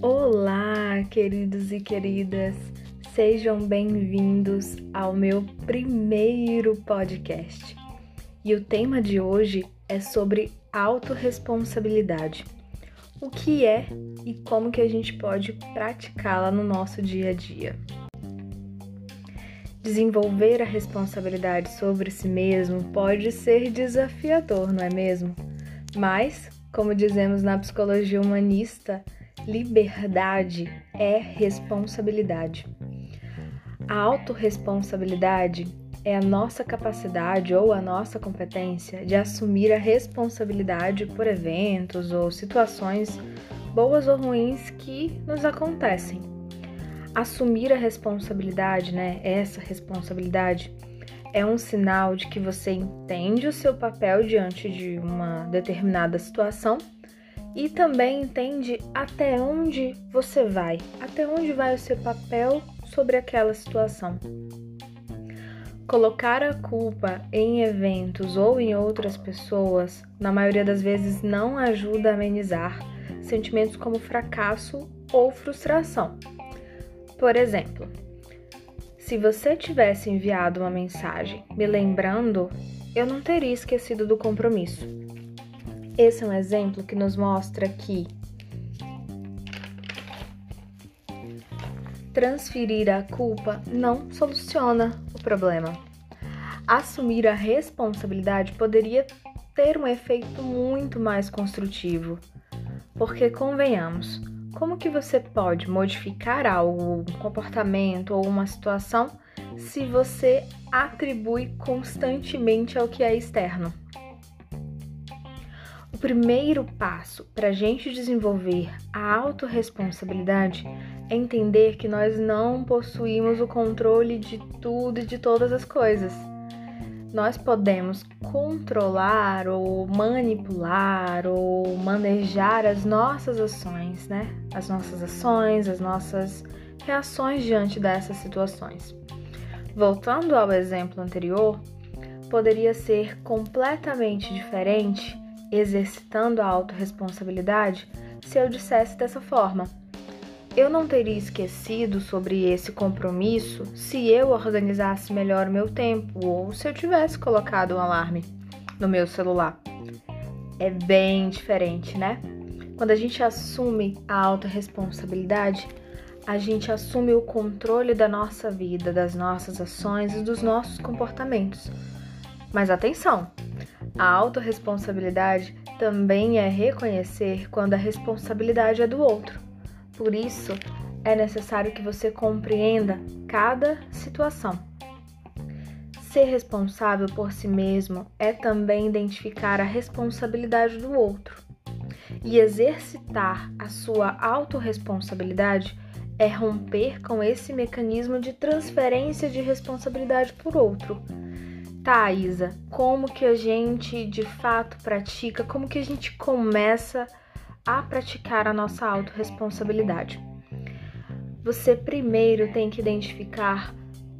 Olá, queridos e queridas, sejam bem-vindos ao meu primeiro podcast. E o tema de hoje é sobre autorresponsabilidade. O que é e como que a gente pode praticá-la no nosso dia a dia. Desenvolver a responsabilidade sobre si mesmo pode ser desafiador, não é mesmo? Mas, como dizemos na psicologia humanista, liberdade é responsabilidade. A autorresponsabilidade é a nossa capacidade ou a nossa competência de assumir a responsabilidade por eventos ou situações boas ou ruins que nos acontecem. Assumir a responsabilidade, né? Essa responsabilidade é um sinal de que você entende o seu papel diante de uma determinada situação e também entende até onde você vai, até onde vai o seu papel sobre aquela situação. Colocar a culpa em eventos ou em outras pessoas, na maioria das vezes, não ajuda a amenizar sentimentos como fracasso ou frustração. Por exemplo, se você tivesse enviado uma mensagem me lembrando, eu não teria esquecido do compromisso. Esse é um exemplo que nos mostra que transferir a culpa não soluciona o problema. Assumir a responsabilidade poderia ter um efeito muito mais construtivo. Porque convenhamos, como que você pode modificar algo, um comportamento ou uma situação se você atribui constantemente ao que é externo? O primeiro passo para a gente desenvolver a autorresponsabilidade é entender que nós não possuímos o controle de tudo e de todas as coisas. Nós podemos controlar ou manipular ou manejar as nossas ações, né? As nossas ações, as nossas reações diante dessas situações. Voltando ao exemplo anterior, poderia ser completamente diferente exercitando a autorresponsabilidade se eu dissesse dessa forma. Eu não teria esquecido sobre esse compromisso se eu organizasse melhor o meu tempo ou se eu tivesse colocado um alarme no meu celular. É bem diferente, né? Quando a gente assume a autorresponsabilidade, a gente assume o controle da nossa vida, das nossas ações e dos nossos comportamentos. Mas atenção, a autorresponsabilidade também é reconhecer quando a responsabilidade é do outro. Por isso, é necessário que você compreenda cada situação. Ser responsável por si mesmo é também identificar a responsabilidade do outro. E exercitar a sua autorresponsabilidade é romper com esse mecanismo de transferência de responsabilidade por outro Tá, Isa, como que a gente de fato pratica, como que a gente começa a praticar a nossa autorresponsabilidade? Você primeiro tem que identificar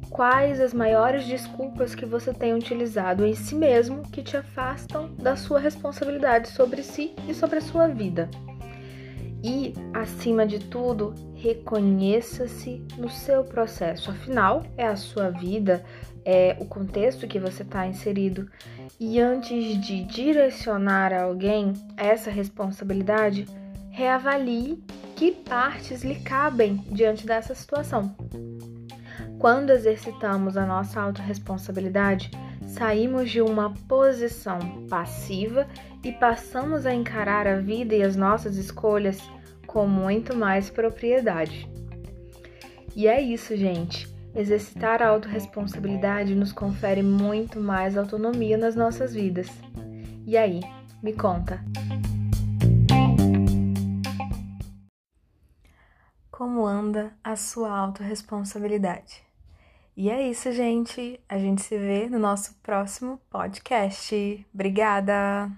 quais as maiores desculpas que você tem utilizado em si mesmo que te afastam da sua responsabilidade sobre si e sobre a sua vida. E, acima de tudo, reconheça-se no seu processo. Afinal, é a sua vida, é, o contexto que você está inserido. E antes de direcionar a alguém essa responsabilidade, reavalie que partes lhe cabem diante dessa situação. Quando exercitamos a nossa autorresponsabilidade, saímos de uma posição passiva e passamos a encarar a vida e as nossas escolhas com muito mais propriedade. E é isso, gente. Exercitar a autorresponsabilidade nos confere muito mais autonomia nas nossas vidas. E aí, me conta. Como anda a sua autorresponsabilidade? E é isso, gente. A gente se vê no nosso próximo podcast. Obrigada!